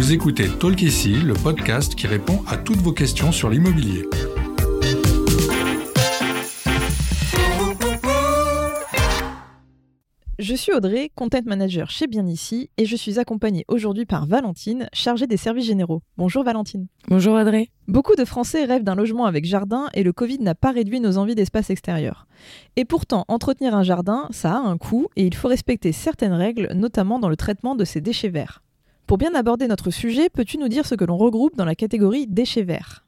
Vous écoutez Talk ici, le podcast qui répond à toutes vos questions sur l'immobilier. Je suis Audrey, content manager chez Bien Ici, et je suis accompagnée aujourd'hui par Valentine, chargée des services généraux. Bonjour Valentine. Bonjour Audrey. Beaucoup de Français rêvent d'un logement avec jardin et le Covid n'a pas réduit nos envies d'espace extérieur. Et pourtant, entretenir un jardin, ça a un coût et il faut respecter certaines règles, notamment dans le traitement de ces déchets verts. Pour bien aborder notre sujet, peux-tu nous dire ce que l'on regroupe dans la catégorie déchets verts?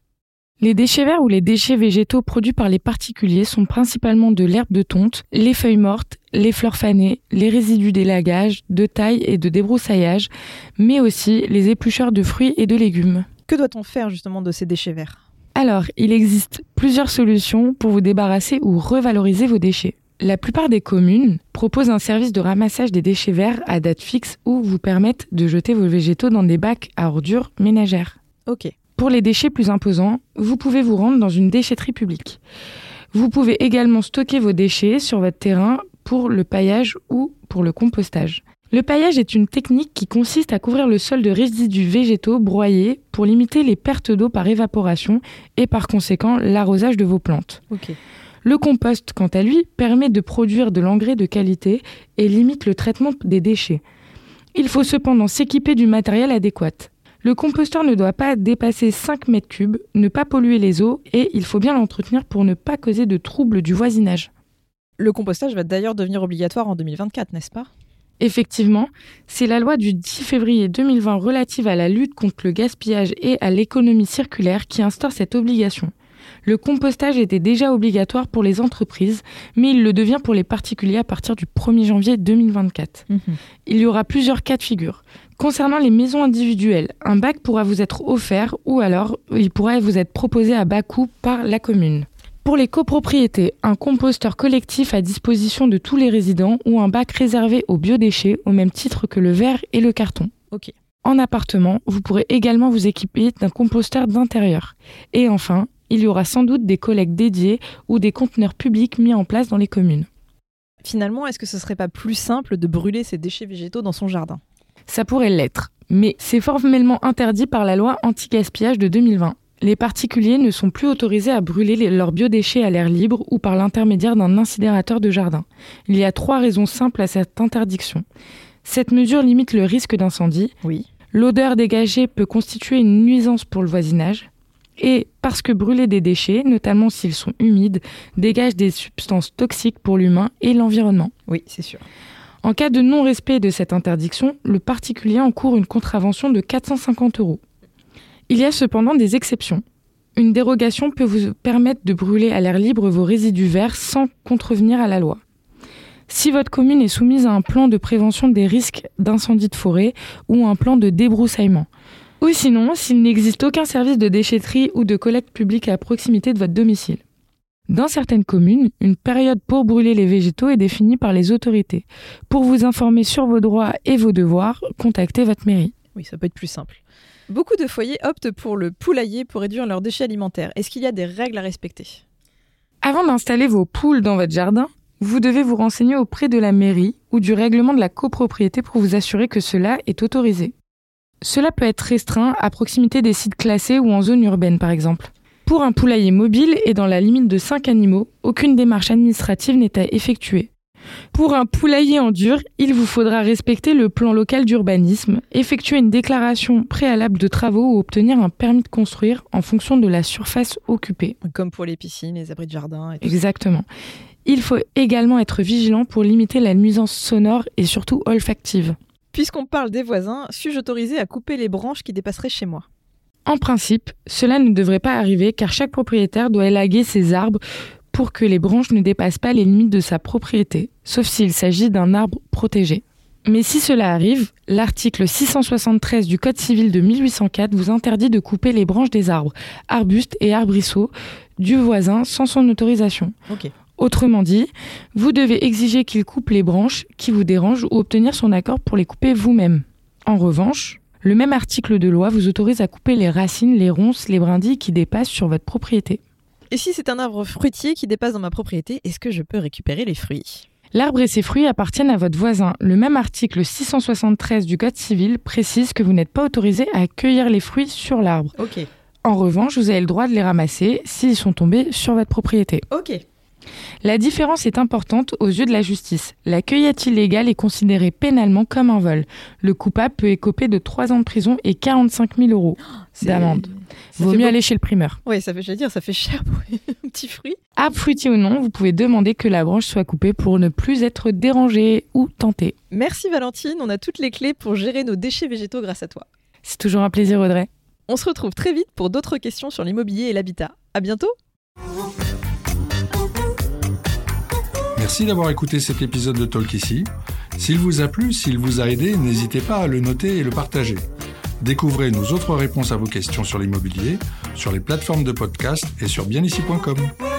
Les déchets verts ou les déchets végétaux produits par les particuliers sont principalement de l'herbe de tonte, les feuilles mortes, les fleurs fanées, les résidus d'élagage, de taille et de débroussaillage, mais aussi les éplucheurs de fruits et de légumes. Que doit-on faire justement de ces déchets verts? Alors, il existe plusieurs solutions pour vous débarrasser ou revaloriser vos déchets. La plupart des communes proposent un service de ramassage des déchets verts à date fixe ou vous permettent de jeter vos végétaux dans des bacs à ordures ménagères. Ok. Pour les déchets plus imposants, vous pouvez vous rendre dans une déchetterie publique. Vous pouvez également stocker vos déchets sur votre terrain pour le paillage ou pour le compostage. Le paillage est une technique qui consiste à couvrir le sol de résidus végétaux broyés pour limiter les pertes d'eau par évaporation et par conséquent l'arrosage de vos plantes. Le compost, quant à lui, permet de produire de l'engrais de qualité et limite le traitement des déchets. Il faut cependant s'équiper du matériel adéquat. Le composteur ne doit pas dépasser 5 mètres cubes, ne pas polluer les eaux et il faut bien l'entretenir pour ne pas causer de troubles du voisinage. Le compostage va d'ailleurs devenir obligatoire en 2024, n'est-ce pas? Effectivement, c'est la loi du 10 février 2020 relative à la lutte contre le gaspillage et à l'économie circulaire qui instaure cette obligation. Le compostage était déjà obligatoire pour les entreprises, mais il le devient pour les particuliers à partir du 1er janvier 2024. Mhm. Il y aura plusieurs cas de figure. Concernant les maisons individuelles, un bac pourra vous être offert ou alors il pourrait vous être proposé à bas coût par la commune. Pour les copropriétés, un composteur collectif à disposition de tous les résidents ou un bac réservé aux biodéchets au même titre que le verre et le carton. En appartement, vous pourrez également vous équiper d'un composteur d'intérieur. Et enfin, il y aura sans doute des collectes dédiés ou des conteneurs publics mis en place dans les communes. Finalement, est-ce que ce serait pas plus simple de brûler ces déchets végétaux dans son jardin? Ça pourrait l'être, mais c'est formellement interdit par la loi anti-gaspillage de 2020. Les particuliers ne sont plus autorisés à brûler leurs biodéchets à l'air libre ou par l'intermédiaire d'un incinérateur de jardin. Il y a trois raisons simples à cette interdiction. Cette mesure limite le risque d'incendie. Oui. L'odeur dégagée peut constituer une nuisance pour le voisinage. Et parce que brûler des déchets, notamment s'ils sont humides, dégage des substances toxiques pour l'humain et l'environnement. Oui, c'est sûr. En cas de non-respect de cette interdiction, le particulier encourt une contravention de 450 euros. Il y a cependant des exceptions. Une dérogation peut vous permettre de brûler à l'air libre vos résidus verts sans contrevenir à la loi. Si votre commune est soumise à un plan de prévention des risques d'incendie de forêt ou un plan de débroussaillement, ou sinon, s'il n'existe aucun service de déchetterie ou de collecte publique à proximité de votre domicile. Dans certaines communes, une période pour brûler les végétaux est définie par les autorités. Pour vous informer sur vos droits et vos devoirs, contactez votre mairie. Oui, ça peut être plus simple. Beaucoup de foyers optent pour le poulailler pour réduire leurs déchets alimentaires. Est-ce qu'il y a des règles à respecter? Avant d'installer vos poules dans votre jardin, vous devez vous renseigner auprès de la mairie ou du règlement de la copropriété pour vous assurer que cela est autorisé. Cela peut être restreint à proximité des sites classés ou en zone urbaine par exemple. Pour un poulailler mobile et dans la limite de 5 animaux, aucune démarche administrative n'est à effectuer. Pour un poulailler en dur, il vous faudra respecter le plan local d'urbanisme, effectuer une déclaration préalable de travaux ou obtenir un permis de construire en fonction de la surface occupée. Comme pour les piscines, les abris de jardin. Et Exactement. Il faut également être vigilant pour limiter la nuisance sonore et surtout olfactive. Puisqu'on parle des voisins, suis-je autorisé à couper les branches qui dépasseraient chez moi? En principe, cela ne devrait pas arriver car chaque propriétaire doit élaguer ses arbres pour que les branches ne dépassent pas les limites de sa propriété, sauf s'il s'agit d'un arbre protégé. Mais si cela arrive, l'article 673 du Code civil de 1804 vous interdit de couper les branches des arbres, arbustes et arbrisseaux du voisin sans son autorisation. Autrement dit, vous devez exiger qu'il coupe les branches qui vous dérangent ou obtenir son accord pour les couper vous-même. En revanche, le même article de loi vous autorise à couper les racines, les ronces, les brindilles qui dépassent sur votre propriété. Et si c'est un arbre fruitier qui dépasse dans ma propriété, est-ce que je peux récupérer les fruits? L'arbre et ses fruits appartiennent à votre voisin. Le même article 673 du Code civil précise que vous n'êtes pas autorisé à cueillir les fruits sur l'arbre. Ok. En revanche, vous avez le droit de les ramasser s'ils sont tombés sur votre propriété. Ok. La différence est importante aux yeux de la justice. La cueillette illégale est considérée pénalement comme un vol? Le coupable peut écoper de 3 ans de prison et 45 000 euros C'est- d'amende. Vaut mieux beau- aller chez le primeur. Ouais, ça fait, j'allais dire, ça fait cher pour un petit fruit. Fruitier ou non, vous pouvez demander que la branche soit coupée pour ne plus être dérangé ou tenté. Merci Valentine, on a toutes les clés pour gérer nos déchets végétaux grâce à toi. C'est toujours un plaisir, Audrey. On se retrouve très vite pour d'autres questions sur l'immobilier et l'habitat. À bientôt Merci d'avoir écouté cet épisode de Talk ici. S'il vous a plu, s'il vous a aidé, n'hésitez pas à le noter et le partager. Découvrez nos autres réponses à vos questions sur l'immobilier sur les plateformes de podcast et sur bienici.com.